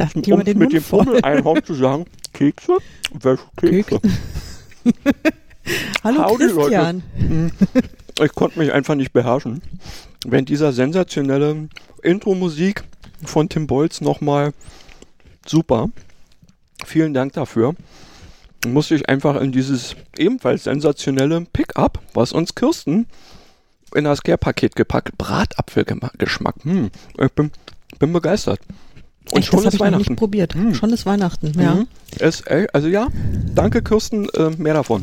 Dachten die um über den mit Mund dem voll. Pummel-Einhorn zu sagen, Kekse? Welche Kekse? Hallo Howdy, Christian. Ich konnte mich einfach nicht beherrschen. Wenn dieser sensationelle Intro-Musik von Tim Bolz nochmal super. Vielen Dank dafür. Musste ich einfach in dieses ebenfalls sensationelle Pickup, was uns Kirsten in das Care-Paket gepackt, Bratapfelgeschmack. Hm, ich bin, bin begeistert. Und schon das ist ich noch Weihnachten. nicht probiert. Hm. Schon ist Weihnachten, ja. Mhm. Es, ey, also ja, danke Kirsten, äh, mehr davon.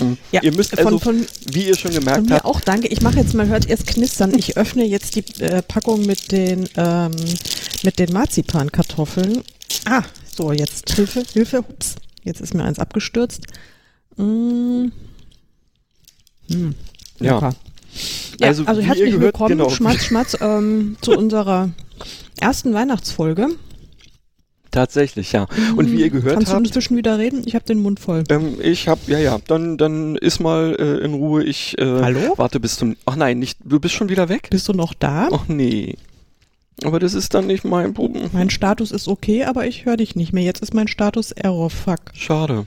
Mhm. Ja, ihr müsst von- also, von- wie ihr schon Von gemerkt mir habt, auch danke. Ich mache jetzt mal, hört erst knistern. Ich öffne jetzt die äh, Packung mit den ähm, mit den Marzipankartoffeln. Ah, so jetzt Hilfe, Hilfe. Ups, jetzt ist mir eins abgestürzt. Mm. Hm, Ja. Ja, Also, also, ihr herzlich gehört, willkommen, genau. Schmatz, Schmatz, ähm, zu unserer ersten Weihnachtsfolge. tatsächlich, ja. Und wie ihr gehört Kannst du habt, inzwischen wieder reden? Ich habe den Mund voll. ähm, ich hab, ja, ja, dann, dann ist mal äh, in Ruhe, ich äh, Hallo? warte bis zum, ach nein, nicht, du bist schon wieder weg? Bist du noch da? Ach nee. Aber das ist dann nicht mein Problem. Mein Status ist okay, aber ich höre dich nicht mehr. Jetzt ist mein Status Error. Fuck. Schade.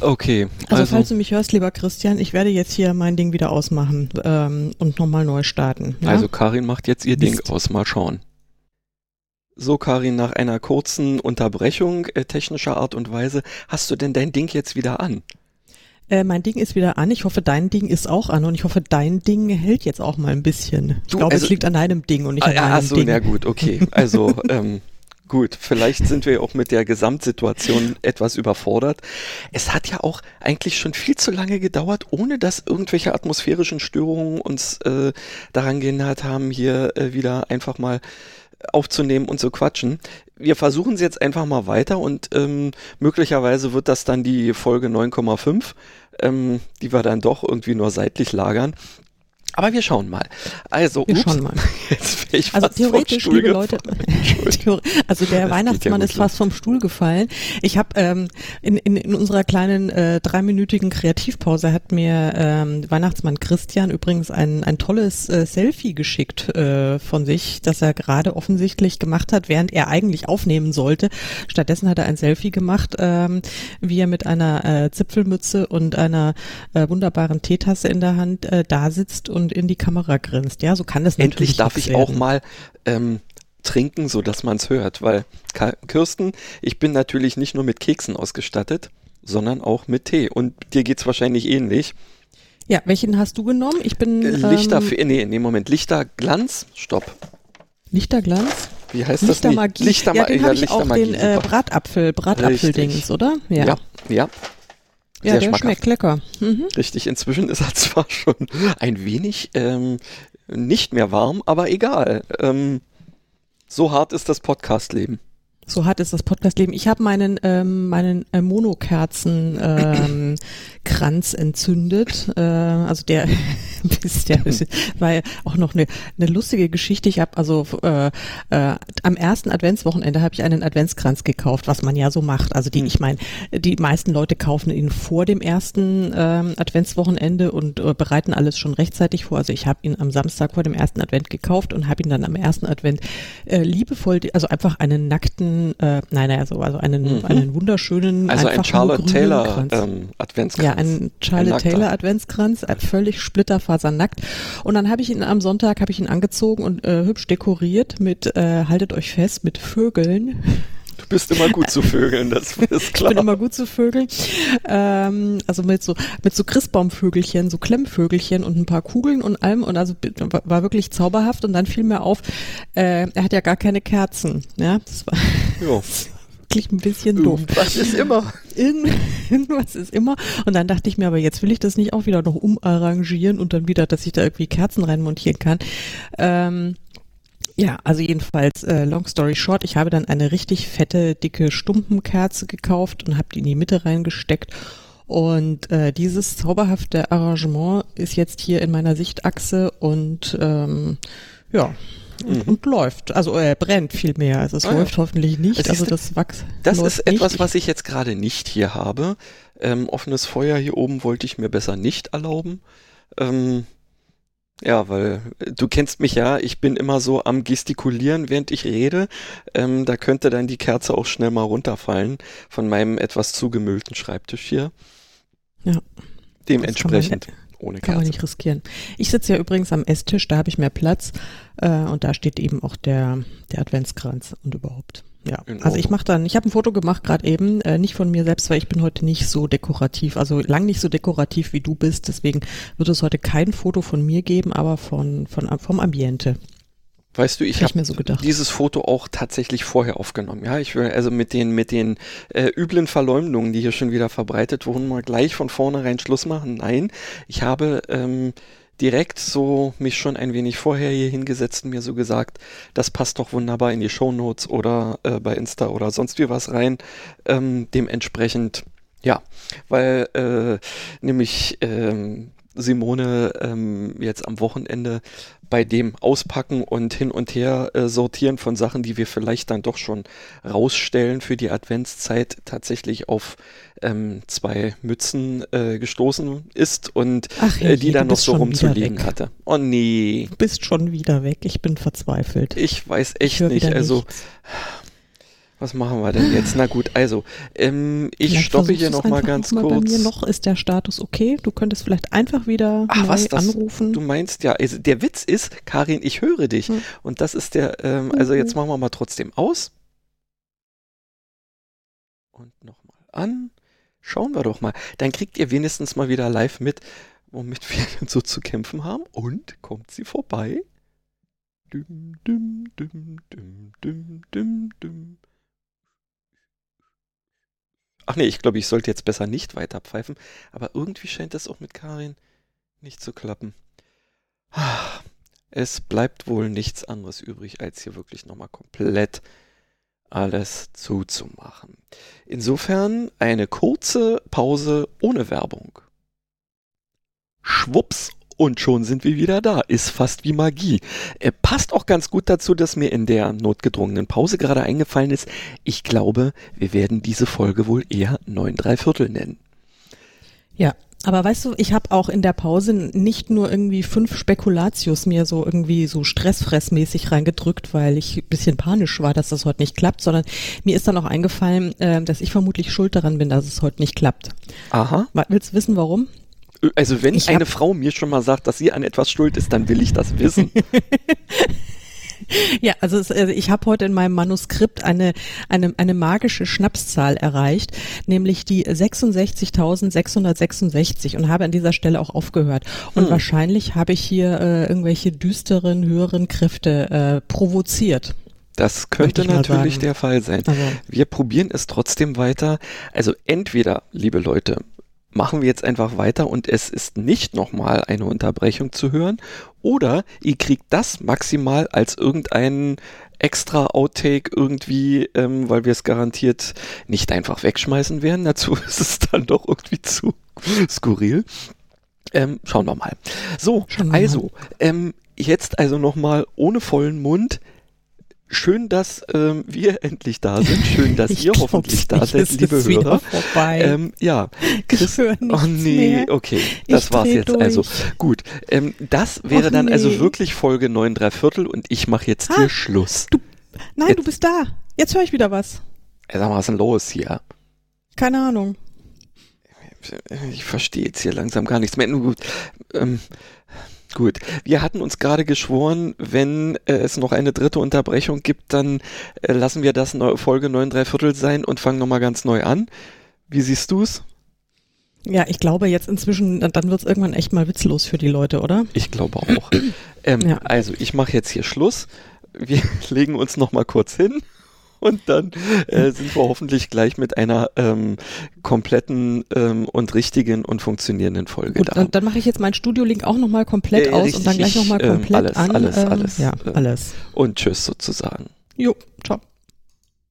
Okay, Also, also, falls du mich hörst, lieber Christian, ich werde jetzt hier mein Ding wieder ausmachen ähm, und nochmal neu starten. Ja? also Karin macht jetzt ihr Ding Mist. aus, mal schauen. So, Karin, nach einer kurzen Unterbrechung äh, technischer Art und Weise, hast du denn dein Ding jetzt wieder an? äh, mein Ding ist wieder an. Ich hoffe, dein Ding ist auch an und ich hoffe, dein Ding hält jetzt auch mal ein bisschen. Ich Du, glaube, also- es liegt an deinem Ding und nicht Ah, an meinem ach so, Ding. na gut, okay. Also, ähm, gut, vielleicht sind wir auch mit der Gesamtsituation etwas überfordert. Es hat ja auch eigentlich schon viel zu lange gedauert, ohne dass irgendwelche atmosphärischen Störungen uns äh, daran gehindert haben, hier äh, wieder einfach mal aufzunehmen und zu quatschen. Wir versuchen es jetzt einfach mal weiter und ähm, möglicherweise wird das dann die Folge 9,5, ähm, die wir dann doch irgendwie nur seitlich lagern. Aber wir schauen mal. Also, Wir ups, schauen mal. Also theoretisch, Stuhl liebe Leute, also der Das Weihnachtsmann ja ist fast vom Stuhl gefallen. Ich habe ähm, in, in, in unserer kleinen äh, dreiminütigen Kreativpause hat mir ähm, Weihnachtsmann Christian übrigens ein, ein tolles äh, Selfie geschickt äh, von sich, das er gerade offensichtlich gemacht hat, während er eigentlich aufnehmen sollte. Stattdessen hat er ein Selfie gemacht, ähm, wie er mit einer äh, Zipfelmütze und einer äh, wunderbaren Teetasse in der Hand äh, da sitzt und in die Kamera grinst. Ja, so kann das natürlich Endlich darf nix ich auch werden. mal ähm, trinken, so dass man es hört, weil Kirsten, ich bin natürlich nicht nur mit Keksen ausgestattet, sondern auch mit Tee. Und dir geht's wahrscheinlich ähnlich. Ja, welchen hast du genommen? Ich bin Äh, Lichter, ähm, nee, nee, Moment, Lichterglanz, stopp. Lichterglanz, Wie heißt das? Lichtermagie. Lichterma ja, den ja, habe ich auch Lichtermagie, den äh. Bratapfel, Bratapfeldings, oder? Ja, ja, ja, ja sehr der schmackhaft. schmeckt lecker. Mhm. richtig. Inzwischen ist er zwar schon ein wenig ähm, nicht mehr warm, aber egal. Ähm, so hart ist das Podcast-Leben. So hart ist das Podcastleben. Ich habe meinen ähm, meinen äh, Monokerzen ähm, Kranz entzündet. Äh, also der, bis der war ja auch noch eine, eine lustige Geschichte. Ich habe also äh, äh, am ersten Adventswochenende habe ich einen Adventskranz gekauft, was man ja so macht. Also die, Hm. ich meine, die meisten Leute kaufen ihn vor dem ersten ähm, Adventswochenende und äh, bereiten alles schon rechtzeitig vor. Also ich habe ihn am Samstag vor dem ersten Advent gekauft und habe ihn dann am ersten Advent äh, liebevoll, also einfach einen nackten, äh, nein, also, also einen, Mhm. einen wunderschönen, Also einfach ein Charlotte Taylor ähm, Adventskranz. Ja, ein Charlotte nackter. Taylor Adventskranz, äh, völlig splitterfasernackt. Und dann habe ich ihn am Sonntag habe ich ihn angezogen und äh, hübsch dekoriert mit, äh, haltet euch fest, mit Vögeln. Du bist immer gut zu Vögeln, das ist Ich klar. bin immer gut zu Vögeln. Ähm, also mit so mit so Christbaumvögelchen, so Klemmvögelchen und ein paar Kugeln und allem und also war wirklich zauberhaft und dann fiel mir auf, äh, er hat ja gar keine Kerzen. Ja, das war. wirklich ein bisschen doof. Was ist immer? Irgend, irgendwas ist immer. Und dann dachte ich mir, aber jetzt will ich das nicht auch wieder noch umarrangieren und dann wieder, dass ich da irgendwie Kerzen reinmontieren kann. Ähm, Ja, also jedenfalls, äh, long story short, ich habe dann eine richtig fette, dicke Stumpenkerze gekauft und habe die in die Mitte reingesteckt. Und äh, dieses zauberhafte Arrangement ist jetzt hier in meiner Sichtachse und ähm, ja, mhm. und läuft. Also er äh, brennt viel mehr. Also es oh, läuft ja. hoffentlich nicht. Das also das Wachs. Das ist etwas, nicht. was ich jetzt gerade nicht hier habe. Ähm, offenes Feuer hier oben wollte ich mir besser nicht erlauben. Ähm, ja, weil äh, du kennst mich ja, ich bin immer so am gestikulieren, während ich rede. Ähm, da könnte dann die Kerze auch schnell mal runterfallen von meinem etwas zugemüllten Schreibtisch hier. Ja. Dementsprechend ohne Kerze. Kann man nicht riskieren. Ich sitze ja übrigens am Esstisch, da habe ich mehr Platz äh, und da steht eben auch der, der Adventskranz und überhaupt. Ja, also ich mache dann, ich habe ein Foto gemacht gerade eben, äh, nicht von mir selbst, weil ich bin heute nicht so dekorativ, also lang nicht so dekorativ wie du bist, deswegen wird es heute kein Foto von mir geben, aber von, von vom Ambiente. Weißt du, ich habe so dieses Foto auch tatsächlich vorher aufgenommen. Ja, ich will also mit den mit den äh, üblen Verleumdungen, die hier schon wieder verbreitet wurden, mal gleich von vornherein Schluss machen. Nein, ich habe ähm, direkt so mich schon ein wenig vorher hier hingesetzt und mir so gesagt, das passt doch wunderbar in die Shownotes oder äh, bei Insta oder sonst wie was rein. Ähm, dementsprechend, ja, weil äh, nämlich ähm, Simone ähm, jetzt am Wochenende bei dem Auspacken und hin und her äh, sortieren von Sachen, die wir vielleicht dann doch schon rausstellen für die Adventszeit, tatsächlich auf ähm, zwei Mützen äh, gestoßen ist und Ach, äh, die dann noch so rumzuliegen hatte. Oh nee. Du bist schon wieder weg. Ich bin verzweifelt. Ich weiß echt ich nicht. Also. Nichts. Was machen wir denn jetzt? Na gut, also ähm, ich vielleicht stoppe hier nochmal ganz noch kurz. Bei mir noch ist der Status okay. Du könntest vielleicht einfach wieder Ach, was, das, anrufen. Du meinst ja, also der Witz ist, Karin, ich höre dich. Hm. Und das ist der, ähm, also jetzt mhm. machen wir mal trotzdem aus. Und nochmal an. Schauen wir doch mal. Dann kriegt ihr wenigstens mal wieder live mit, womit wir so zu kämpfen haben. Und kommt sie vorbei. Düm, düm, düm, düm, düm, düm, düm. Ach nee, ich glaube, ich sollte jetzt besser nicht weiter pfeifen. Aber irgendwie scheint das auch mit Karin nicht zu klappen. Es bleibt wohl nichts anderes übrig, als hier wirklich nochmal komplett alles zuzumachen. Insofern eine kurze Pause ohne Werbung. Schwupps und schon sind wir wieder da. Ist fast wie Magie. Äh, passt auch ganz gut dazu, dass mir in der notgedrungenen Pause gerade eingefallen ist. Ich glaube, wir werden diese Folge wohl eher 9 3 Viertel nennen. Ja, aber weißt du, ich habe auch in der Pause nicht nur irgendwie fünf Spekulatius mir so irgendwie so stressfressmäßig reingedrückt, weil ich ein bisschen panisch war, dass das heute nicht klappt, sondern mir ist dann auch eingefallen, äh, dass ich vermutlich schuld daran bin, dass es heute nicht klappt. Aha. Willst du wissen, warum? Also wenn ich eine Frau mir schon mal sagt, dass sie an etwas schuld ist, dann will ich das wissen. Ja, also, es, also ich habe heute in meinem Manuskript eine, eine, eine magische Schnapszahl erreicht, nämlich die 66.666 und habe an dieser Stelle auch aufgehört. Und hm. wahrscheinlich habe ich hier äh, irgendwelche düsteren, höheren Kräfte äh, provoziert. Das könnte natürlich der Fall sein. Also. Wir probieren es trotzdem weiter. Also entweder, liebe Leute, machen wir jetzt einfach weiter und es ist nicht nochmal eine Unterbrechung zu hören. Oder ihr kriegt das maximal als irgendeinen extra Outtake irgendwie, ähm, weil wir es garantiert nicht einfach wegschmeißen werden. Dazu ist es dann doch irgendwie zu skurril. Ähm, schauen wir mal. So, also, ähm, jetzt also nochmal ohne vollen Mund Schön, dass ähm, wir endlich da sind. Schön, dass ihr hoffentlich da seid, liebe Hörer. Ähm, ja, Chris, oh nee, mehr. okay, das ich war's jetzt. Durch. Also gut, ähm, das wäre Och, dann also nee. also wirklich Folge 9 3 Viertel und ich mache jetzt ah, hier Schluss. Du, nein, jetzt, du bist da. Jetzt höre ich wieder was. Sag mal, was ist denn los hier? Keine Ahnung. Ich verstehe jetzt hier langsam gar nichts mehr. Nur gut, ähm, Gut, wir hatten uns gerade geschworen, wenn äh, es noch eine dritte Unterbrechung gibt, dann äh, lassen wir das neu, Folge 9 3 Viertel sein und fangen nochmal ganz neu an. Wie siehst du's? Ja, ich glaube jetzt inzwischen, dann wird's irgendwann echt mal witzlos für die Leute, oder? Ich glaube auch. ähm, ja. Also, ich mache jetzt hier Schluss. Wir legen uns nochmal kurz hin und dann äh, sind wir hoffentlich gleich mit einer ähm, kompletten ähm, und richtigen und funktionierenden Folge Gut, da. dann, dann mache ich jetzt meinen Studio-Link auch nochmal komplett ja, aus richtig, und dann gleich nochmal ähm, komplett alles, an. alles, ähm, alles, Ja, äh, alles. Und tschüss sozusagen. Jo, ciao.